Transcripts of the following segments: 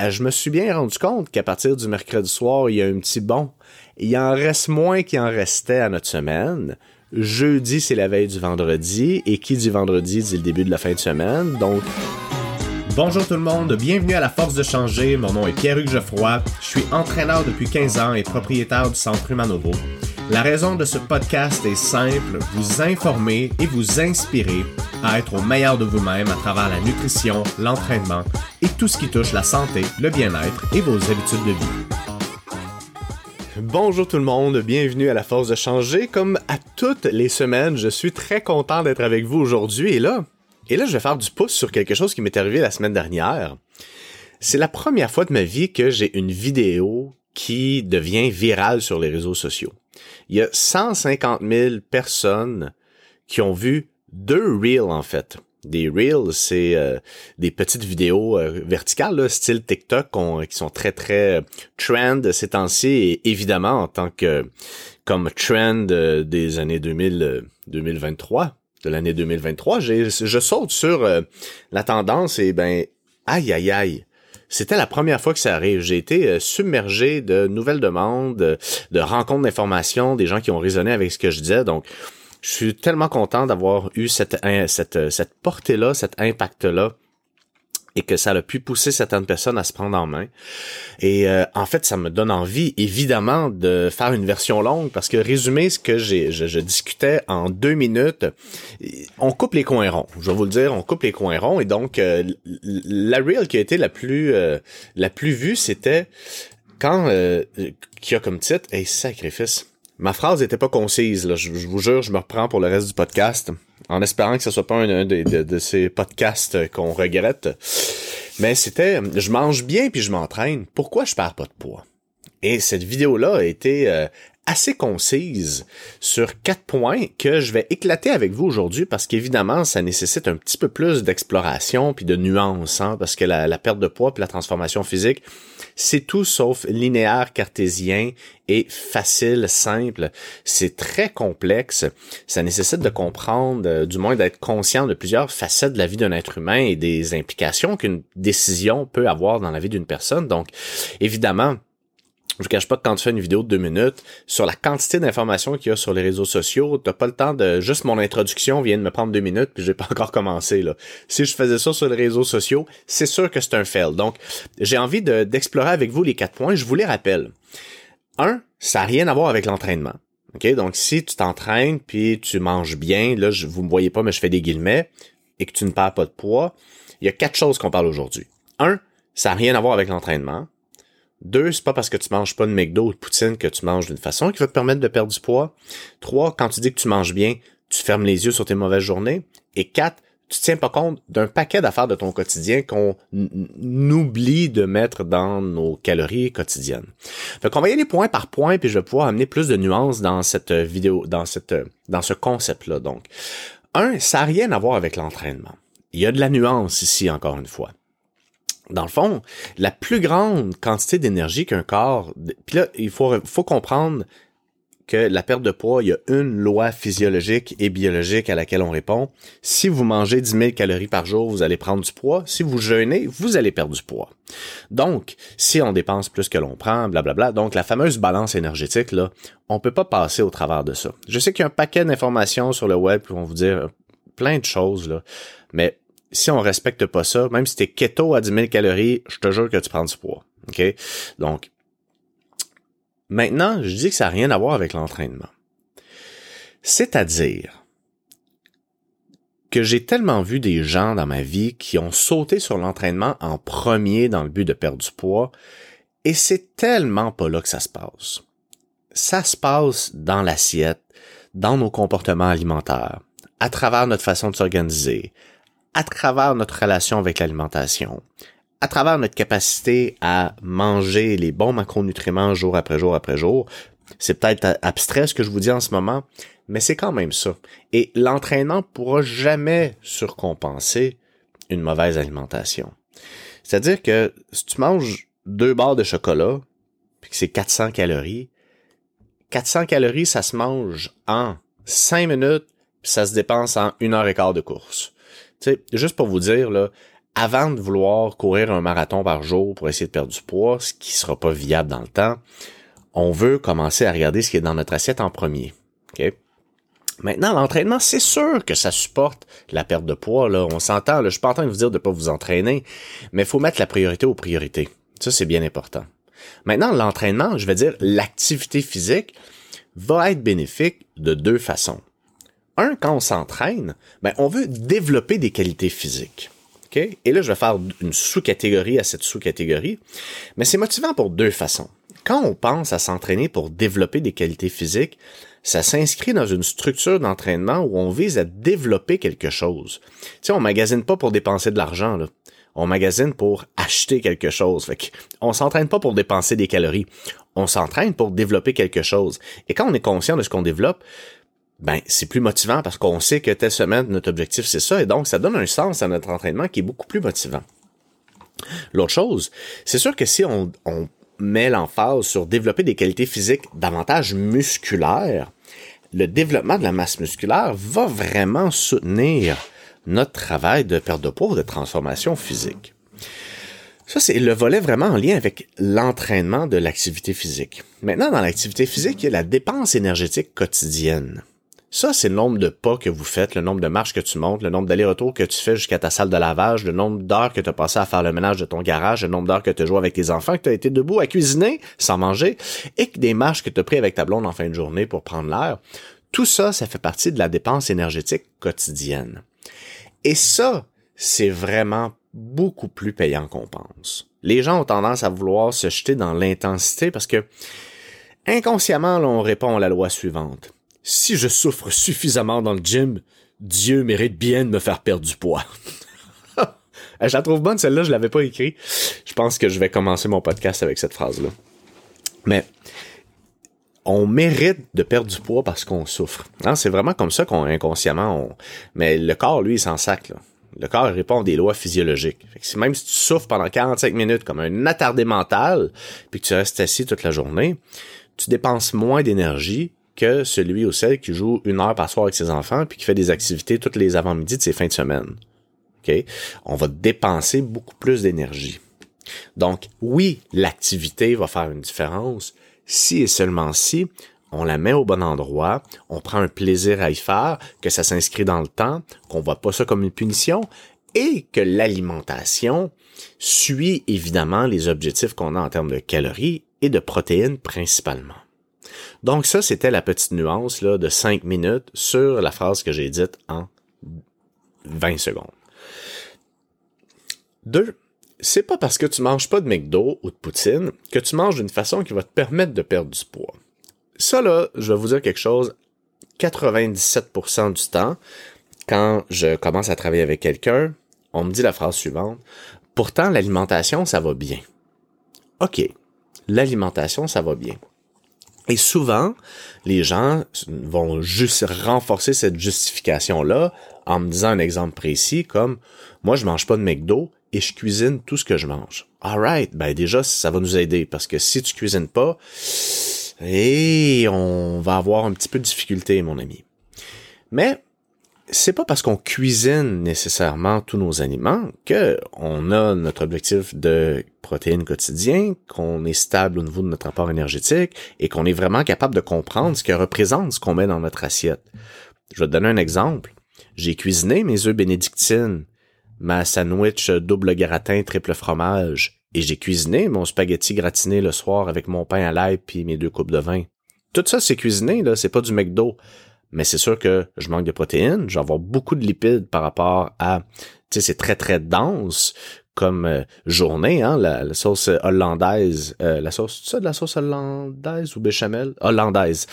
euh, je me suis bien rendu compte qu'à partir du mercredi soir, il y a un petit bon. Il en reste moins qu'il en restait à notre semaine. Jeudi, c'est la veille du vendredi. Et qui dit vendredi dit le début de la fin de semaine. Donc, Bonjour tout le monde, bienvenue à La Force de Changer. Mon nom est Pierre-Hugues Geoffroy. Je suis entraîneur depuis 15 ans et propriétaire du Centre Humanovo. La raison de ce podcast est simple, vous informer et vous inspirer à être au meilleur de vous-même à travers la nutrition, l'entraînement et tout ce qui touche la santé, le bien-être et vos habitudes de vie. Bonjour tout le monde, bienvenue à la force de changer. Comme à toutes les semaines, je suis très content d'être avec vous aujourd'hui et là, et là je vais faire du pouce sur quelque chose qui m'est arrivé la semaine dernière. C'est la première fois de ma vie que j'ai une vidéo qui devient virale sur les réseaux sociaux il y a 150 000 personnes qui ont vu deux reels en fait. Des reels, c'est euh, des petites vidéos euh, verticales, style TikTok, qui sont très très euh, trend ces temps-ci. Et évidemment, en tant que comme trend des années 2000, 2023, de l'année 2023, je saute sur la tendance et ben aïe aïe aïe c'était la première fois que ça arrive. J'ai été euh, submergé de nouvelles demandes, de rencontres d'informations, des gens qui ont raisonné avec ce que je disais. Donc, je suis tellement content d'avoir eu cette, cette, cette portée-là, cet impact-là et que ça a pu pousser certaines personnes à se prendre en main. Et euh, en fait, ça me donne envie, évidemment, de faire une version longue parce que résumer ce que j'ai, je, discutais en deux minutes, on coupe les coins ronds. Je vais vous le dire, on coupe les coins ronds. Et donc, euh, la reel qui a été la plus euh, la plus vue, c'était quand qui a comme titre, hey, sacrifice. Ma phrase n'était pas concise. Je, vous jure, je me reprends pour le reste du podcast en espérant que ce soit pas un, de, ces podcasts qu'on regrette. Mais c'était, je mange bien puis je m'entraîne. Pourquoi je perds pas de poids? Et cette vidéo-là a été euh, assez concise sur quatre points que je vais éclater avec vous aujourd'hui parce qu'évidemment, ça nécessite un petit peu plus d'exploration puis de nuance, hein, parce que la, perte de poids puis la transformation physique, c'est tout sauf linéaire, cartésien et facile, simple. C'est très complexe. Ça nécessite de comprendre, euh, du moins d'être conscient de plusieurs facettes de la vie d'un être humain et des implications qu'une décision peut avoir dans la vie d'une personne. Donc, évidemment, je vous cache pas que quand tu fais une vidéo de deux minutes, sur la quantité d'informations qu'il y a sur les réseaux sociaux, t'as pas le temps de, juste mon introduction vient de me prendre deux minutes puis j'ai pas encore commencé, là. Si je faisais ça sur les réseaux sociaux, c'est sûr que c'est un fail. Donc, j'ai envie d'explorer avec vous les quatre points. Je vous les rappelle. Un, ça n'a rien à voir avec l'entraînement. OK? Donc, si tu t'entraînes puis tu manges bien, là, je, vous me voyez pas, mais je fais des guillemets, et que tu ne perds pas de poids, il y a quatre choses qu'on parle aujourd'hui. Un, ça n'a rien à voir avec l'entraînement. Deux, c'est pas parce que tu manges pas de McDo ou de poutine que tu manges d'une façon qui va te permettre de perdre du poids. Trois, quand tu dis que tu manges bien, tu fermes les yeux sur tes mauvaises journées. Et quatre, tu tiens pas compte d'un paquet d'affaires de ton quotidien qu'on oublie de mettre dans nos calories quotidiennes. Fait qu'on va y aller point par point, puis je vais pouvoir amener plus de nuances dans cette vidéo, dans cette, dans ce concept-là. Donc, un, ça n'a rien à voir avec l'entraînement. Il y a de la nuance ici, encore une fois dans le fond, la plus grande quantité d'énergie qu'un corps... Puis là, il faut, comprendre que la perte de poids, il y a une loi physiologique et biologique à laquelle on répond. Si vous mangez 10 000 calories par jour, vous allez prendre du poids. Si vous jeûnez, vous allez perdre du poids. Donc, si on dépense plus que l'on prend, blablabla, donc la fameuse balance énergétique, là, on peut pas passer au travers de ça. Je sais qu'il y a un paquet d'informations sur le web qui vont vous dire plein de choses, là, mais si on respecte pas ça, même si t'es keto à 10 000 calories, je te jure que tu prends du poids. OK? Donc, maintenant, je dis que ça n'a rien à voir avec l'entraînement. C'est-à-dire que j'ai tellement vu des gens dans ma vie qui ont sauté sur l'entraînement en premier dans le but de perdre du poids, et c'est tellement pas là que ça se passe. Ça se passe dans l'assiette, dans nos comportements alimentaires, à travers notre façon de s'organiser, à travers notre relation avec l'alimentation, à travers notre capacité à manger les bons macronutriments jour après jour après jour. C'est peut-être abstrait ce que je vous dis en ce moment, mais c'est quand même ça. Et l'entraînement pourra jamais surcompenser une mauvaise alimentation. C'est-à-dire que si tu manges deux barres de chocolat, puis que c'est 400 calories, 400 calories, ça se mange en 5 minutes, puis ça se dépense en une heure et quart de course. Sais, juste pour vous dire, là, avant de vouloir courir un marathon par jour pour essayer de perdre du poids, ce qui sera pas viable dans le temps, on veut commencer à regarder ce qui est dans notre assiette en premier. OK? Maintenant, l'entraînement, c'est sûr que ça supporte la perte de poids. Là. On s'entend, je suis pas en train de vous dire de pas vous entraîner, mais il faut mettre la priorité aux priorités. Ça, c'est bien important. Maintenant, l'entraînement, je vais dire l'activité physique, va être bénéfique de deux façons. Un, quand on s'entraîne, ben, on veut développer des qualités physiques. Okay? Et là, je vais faire une sous-catégorie à cette sous-catégorie. Mais c'est motivant pour deux façons. Quand on pense à s'entraîner pour développer des qualités physiques, ça s'inscrit dans une structure d'entraînement où on vise à développer quelque chose. Tu sais, on magasine pas pour dépenser de l'argent, là. On magasine pour acheter quelque chose. Fait on s'entraîne pas pour dépenser des calories. On s'entraîne pour développer quelque chose. Et quand on est conscient de ce qu'on développe, ben c'est plus motivant parce qu'on sait que telle semaine notre objectif c'est ça et donc ça donne un sens à notre entraînement qui est beaucoup plus motivant. L'autre chose, c'est sûr que si on, on met l'emphase sur développer des qualités physiques davantage musculaires, le développement de la masse musculaire va vraiment soutenir notre travail de perte de poids de transformation physique. Ça, c'est le volet vraiment en lien avec l'entraînement de l'activité physique. Maintenant, dans l'activité physique, il y a la dépense énergétique quotidienne. Ça, c'est le nombre de pas que vous faites, le nombre de marches que tu montes, le nombre d'allers-retours que tu fais jusqu'à ta salle de lavage, le nombre d'heures que tu as passé à faire le ménage de ton garage, le nombre d'heures que tu joué avec tes enfants, que tu as été debout à cuisiner sans manger, et que des marches que tu as pris avec ta blonde en fin de journée pour prendre l'air. Tout ça, ça fait partie de la dépense énergétique quotidienne. Et ça, c'est vraiment beaucoup plus payant qu'on pense. Les gens ont tendance à vouloir se jeter dans l'intensité parce que inconsciemment, on répond à la loi suivante si je souffre suffisamment dans le gym, Dieu mérite bien de me faire perdre du poids. je la trouve bonne, celle-là, je l'avais pas écrit. Je pense que je vais commencer mon podcast avec cette phrase-là. Mais on mérite de perdre du poids parce qu'on souffre. Hein, c'est vraiment comme ça qu'on inconsciemment on... Mais le corps, lui, il s'en sac. Le corps répond à des lois physiologiques. même si tu souffres pendant 45 minutes comme un attardé mental, puis que tu restes assis toute la journée, tu dépenses moins d'énergie que celui ou celle qui joue une heure par soir avec ses enfants puis qui fait des activités toutes les avant-midi de ses fins de semaine. OK? On va dépenser beaucoup plus d'énergie. Donc, oui, l'activité va faire une différence si et seulement si on la met au bon endroit, on prend un plaisir à y faire, que ça s'inscrit dans le temps, qu'on voit pas ça comme une punition et que l'alimentation suit évidemment les objectifs qu'on a en termes de calories et de protéines principalement. Donc ça, c'était la petite nuance là, de 5 minutes sur la phrase que j'ai dite en 20 secondes. Deux, c'est pas parce que tu manges pas de McDo ou de poutine que tu manges d'une façon qui va te permettre de perdre du poids. Ça là, je vais vous dire quelque chose, 97% du temps, quand je commence à travailler avec quelqu'un, on me dit la phrase suivante, pourtant l'alimentation, ça va bien. OK, l'alimentation, ça va bien. Et souvent, les gens vont juste renforcer cette justification-là en me disant un exemple précis comme moi je mange pas de McDo et je cuisine tout ce que je mange. Alright, ben déjà ça va nous aider parce que si tu cuisines pas, et eh, on va avoir un petit peu de difficulté, mon ami. Mais c'est pas parce qu'on cuisine nécessairement tous nos aliments que on a notre objectif de protéines quotidien, qu'on est stable au niveau de notre apport énergétique et qu'on est vraiment capable de comprendre ce que représente ce qu'on met dans notre assiette. Je vais te donner un exemple. J'ai cuisiné mes œufs bénédictines, ma sandwich double gratin triple fromage et j'ai cuisiné mon spaghetti gratiné le soir avec mon pain à l'ail puis mes deux coupes de vin. Tout ça c'est cuisiné là, c'est pas du McDo mais c'est sûr que je manque de protéines, je vais avoir beaucoup de lipides par rapport à, tu sais, c'est très très dense comme euh, journée, hein, la, sauce hollandaise, euh, la sauce, tu sais, de la sauce hollandaise ou béchamel? Hollandaise.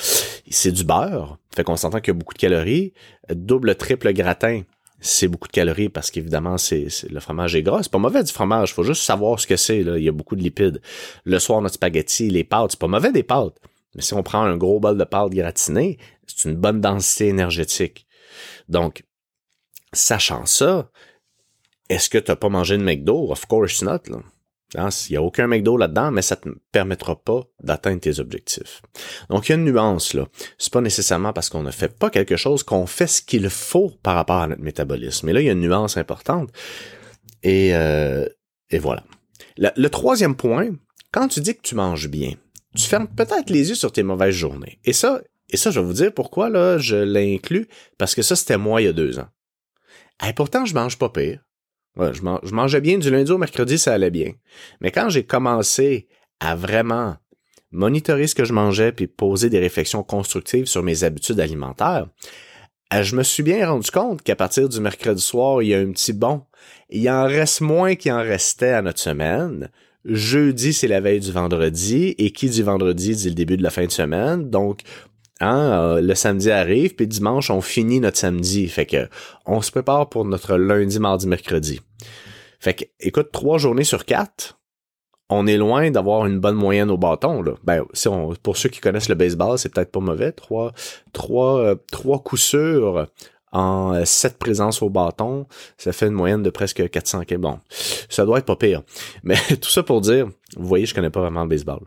C'est du beurre, fait qu'on s'entend qu'il y a beaucoup de calories. Double, triple gratin, c'est beaucoup de calories parce qu'évidemment, c'est, le fromage est gras. C'est pas mauvais du fromage, faut juste savoir ce que c'est. Il y a beaucoup de lipides. Le soir, notre spaghetti, les pâtes, c'est pas mauvais des pâtes. Mais si on prend un gros bol de pâte gratinée, c'est une bonne densité énergétique. Donc, sachant ça, est-ce que tu n'as pas mangé de McDo? Of course not. Là. Hein, il n'y a aucun McDo là-dedans, mais ça ne te permettra pas d'atteindre tes objectifs. Donc, il y a une nuance là. C'est pas nécessairement parce qu'on ne fait pas quelque chose qu'on fait ce qu'il faut par rapport à notre métabolisme. Mais là, il y a une nuance importante. Et, euh, et voilà. Le, troisième point, quand tu dis que tu manges bien, tu fermes peut-être les yeux sur tes mauvaises journées. Et ça, et ça, je vais vous dire pourquoi là, je l'inclus, parce que ça, c'était moi il y a deux ans. Et pourtant, je mange pas pire. je, je mangeais bien du lundi au mercredi, ça allait bien. Mais quand j'ai commencé à vraiment monitorer ce que je mangeais puis poser des réflexions constructives sur mes habitudes alimentaires, euh, je me suis bien rendu compte qu'à partir du mercredi soir, il y a un petit bon. Il en reste moins qu'il en restait à notre semaine. Jeudi, c'est la veille du vendredi, et qui dit vendredi dit le début de la fin de semaine. Donc, hein, euh, le samedi arrive, puis dimanche, on finit notre samedi. Fait que on se prépare pour notre lundi, mardi, mercredi. Fait que, écoute, trois journées sur quatre, on est loin d'avoir une bonne moyenne au bâton. Là. Ben, pour ceux qui connaissent le baseball, c'est peut-être pas mauvais. Trois, trois, euh, trois coups sûrs en euh, sept présences au bâton, ça fait une moyenne de presque 400 Bon, ça doit être pas pire. Mais tout ça pour dire, vous voyez, je connais pas vraiment le baseball.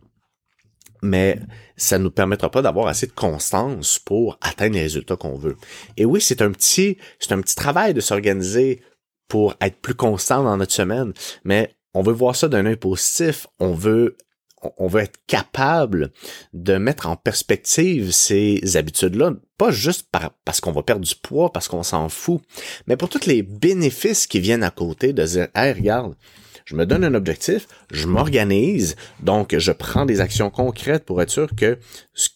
Mais ça nous permettra pas d'avoir assez de constance pour atteindre les résultats qu'on veut. Et oui, c'est un petit, c'est un petit travail de s'organiser pour être plus constant dans notre semaine. Mais on veut voir ça d'un œil positif, on veut on veut être capable de mettre en perspective ces habitudes-là, pas juste parce qu'on va perdre du poids, parce qu'on s'en fout, mais pour tous les bénéfices qui viennent à côté de dire, hey, regarde, je me donne un objectif, je m'organise, donc je prends des actions concrètes pour être sûr que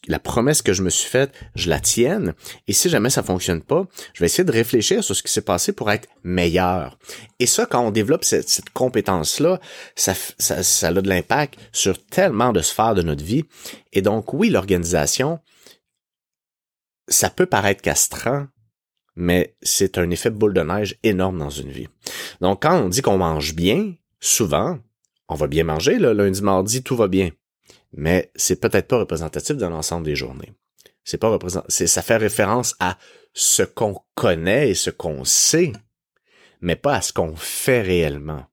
la promesse que je me suis faite, je la tienne. Et si jamais ça fonctionne pas, je vais essayer de réfléchir sur ce qui s'est passé pour être meilleur. Et ça, quand on développe cette, compétence-là, ça, ça, ça a de l'impact sur tellement de sphères de notre vie. Et donc, oui, l'organisation, ça peut paraître castrant, mais c'est un effet boule de neige énorme dans une vie. Donc, quand on dit qu'on mange bien, souvent, on va bien manger, le lundi, mardi, tout va bien. Mais c'est peut-être pas représentatif de l'ensemble des journées. C'est pas représentatif. Ça fait référence à ce qu'on connaît et ce qu'on sait, mais pas à ce qu'on fait réellement.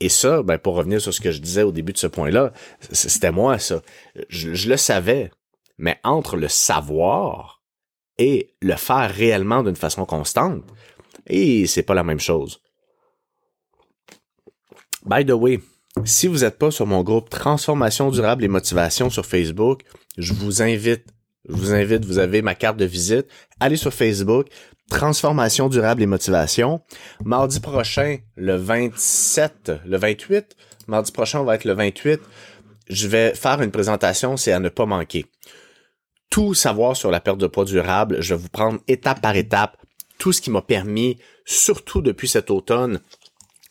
Et ça, ben, pour revenir sur ce que je disais au début de ce point-là, c'était moi, ça. Je, je, le savais. Mais entre le savoir et le faire réellement d'une façon constante, et c'est pas la même chose. By the way, si vous n'êtes pas sur mon groupe Transformation durable et motivation sur Facebook, je vous invite, je vous invite, vous avez ma carte de visite, allez sur Facebook, Transformation durable et motivation. Mardi prochain, le 27, le 28, mardi prochain, on va être le 28, je vais faire une présentation, c'est à ne pas manquer. Tout savoir sur la perte de poids durable, je vais vous prendre étape par étape tout ce qui m'a permis, surtout depuis cet automne,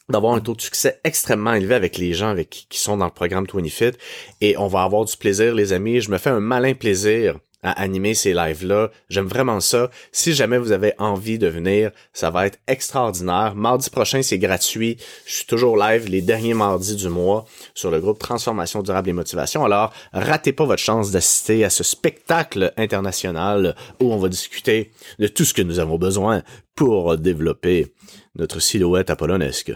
d'avoir un taux de succès extrêmement élevé avec les gens avec qui sont dans le programme 20Fit et on va avoir du plaisir les amis, je me fais un malin plaisir à animer ces lives-là. J'aime vraiment ça. Si jamais vous avez envie de venir, ça va être extraordinaire. Mardi prochain, c'est gratuit. Je suis toujours live les derniers mardis du mois sur le groupe Transformation durable et motivation. Alors, ratez pas votre chance d'assister à ce spectacle international où on va discuter de tout ce que nous avons besoin pour développer notre silhouette apollonesque.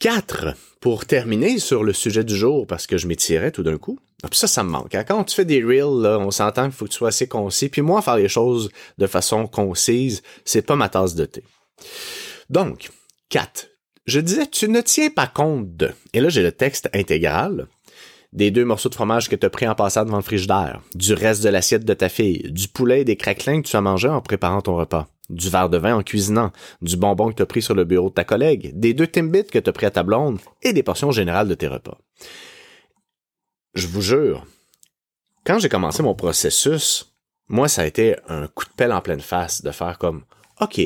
4. Pour terminer sur le sujet du jour, parce que je m'étirais tout d'un coup. Ah, puis ça, ça me manque. Hein. Quand tu fais des reels, on s'entend qu'il faut que tu sois assez concis. Puis moi, faire les choses de façon concise, c'est pas ma tasse de thé. Donc, 4. Je disais, tu ne tiens pas compte de. Et là, j'ai le texte intégral des deux morceaux de fromage que tu as pris en passant devant le frigidaire, du reste de l'assiette de ta fille, du poulet et des craquelins que tu as mangé en préparant ton repas, du verre de vin en cuisinant, du bonbon que tu as pris sur le bureau de ta collègue, des deux Timbits que tu as pris à ta blonde et des portions générales de tes repas. Je vous jure, quand j'ai commencé mon processus, moi, ça a été un coup de pelle en pleine face de faire comme, OK,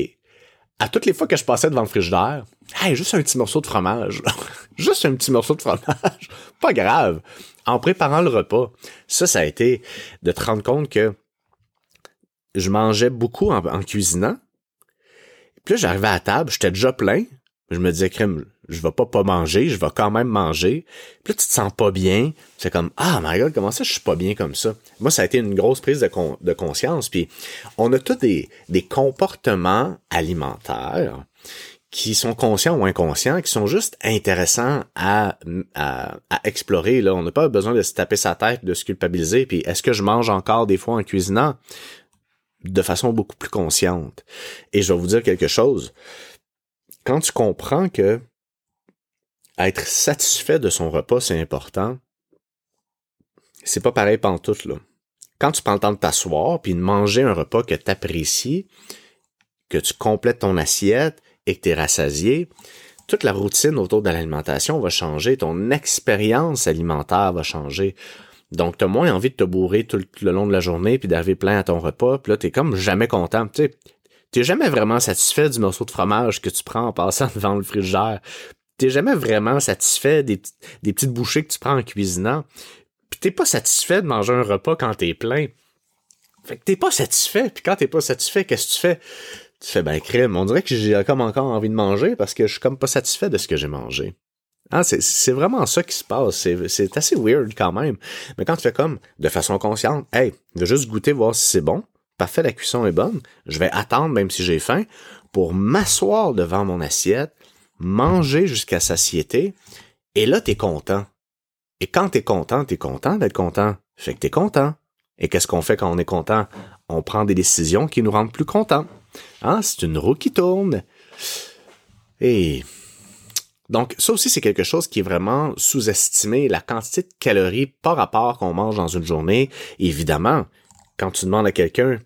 à toutes les fois que je passais devant le frigidaire, hey, juste un petit morceau de fromage. juste un petit morceau de fromage. Pas grave. En préparant le repas, ça, ça a été de te rendre compte que je mangeais beaucoup en, cuisinant. Puis là, j'arrivais à table, j'étais déjà plein. Je me disais, crème, je vais pas pas manger, je vais quand même manger. Puis là, tu te sens pas bien. C'est comme, ah, my God, comment ça, je suis pas bien comme ça? Moi, ça a été une grosse prise de, conscience. Puis, on a tous des, comportements alimentaires qui sont conscients ou inconscients, qui sont juste intéressants à, à, à explorer. Là, on n'a pas besoin de se taper sa tête, de se culpabiliser. Puis, est-ce que je mange encore des fois en cuisinant? De façon beaucoup plus consciente. Et je vais vous dire quelque chose. Quand tu comprends que être satisfait de son repas, c'est important. C'est pas pareil pantoute, là. Quand tu prends le temps de t'asseoir puis de manger un repas que tu apprécies, que tu complètes ton assiette et que tu es rassasié, toute la routine autour de l'alimentation va changer, ton expérience alimentaire va changer. Donc, tu as moins envie de te bourrer tout le long de la journée puis d'arriver plein à ton repas, puis là, tu comme jamais content. Tu n'es jamais vraiment satisfait du morceau de fromage que tu prends en passant devant le frigidaire. T'es jamais vraiment satisfait des, des petites bouchées que tu prends en cuisinant. Puis t'es pas satisfait de manger un repas quand t'es plein. Fait que t'es pas satisfait, puis quand t'es pas satisfait, qu'est-ce que tu fais? Tu fais ben crème. On dirait que j'ai comme encore envie de manger parce que je suis comme pas satisfait de ce que j'ai mangé. Ah, c'est vraiment ça qui se passe. C'est assez weird quand même. Mais quand tu fais comme de façon consciente, hey, je vais juste goûter, voir si c'est bon. Parfait, la cuisson est bonne. Je vais attendre, même si j'ai faim, pour m'asseoir devant mon assiette, manger jusqu'à satiété. Et là, t'es content. Et quand t'es content, t'es content d'être content. Fait que t'es content. Et qu'est-ce qu'on fait quand on est content? On prend des décisions qui nous rendent plus contents. Hein? C'est une roue qui tourne. Et donc, ça aussi, c'est quelque chose qui est vraiment sous-estimé, la quantité de calories par rapport qu'on mange dans une journée. évidemment, quand tu demandes à quelqu'un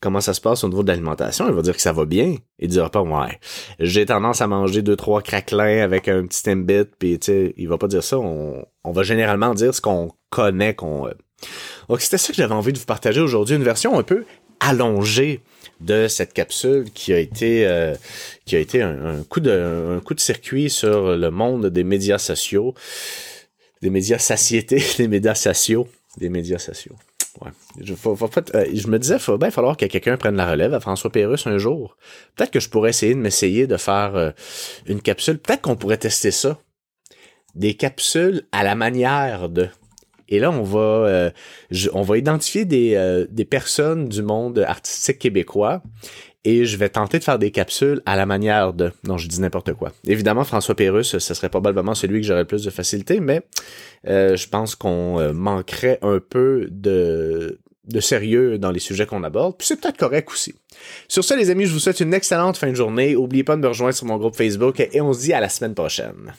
comment ça se passe au niveau de l'alimentation, il va dire que ça va bien. Il dira pas, ouais, j'ai tendance à manger deux, trois craquelins avec un petit timbit, puis tu sais, il va pas dire ça. On, on va généralement dire ce qu'on connaît, qu'on... Euh. Donc, c'était ça que j'avais envie de vous partager aujourd'hui, une version un peu allongée de cette capsule qui a été euh, un, coup de circuit sur le monde des médias sociaux, des médias satiétés, des médias sociaux, des médias sociaux. Euh, je me disais, il va bien falloir que quelqu'un prenne la relève à François Pérusse un jour. Peut-être que je pourrais essayer de m'essayer de faire euh, une capsule. Peut-être qu'on pourrait tester ça. Des capsules à la manière de. Et là, on va, euh, on va identifier des, euh, des personnes du monde artistique québécois et je vais tenter de faire des capsules à la manière de. Non, je dis n'importe quoi. Évidemment, François Pérusse, ce serait probablement celui que j'aurais le plus de facilité, mais euh, je pense qu'on manquerait un peu de de sérieux dans les sujets qu'on aborde, puis c'est peut-être correct aussi. Sur ce, les amis, je vous souhaite une excellente fin de journée. N'oubliez pas de me rejoindre sur mon groupe Facebook et on se dit à la semaine prochaine.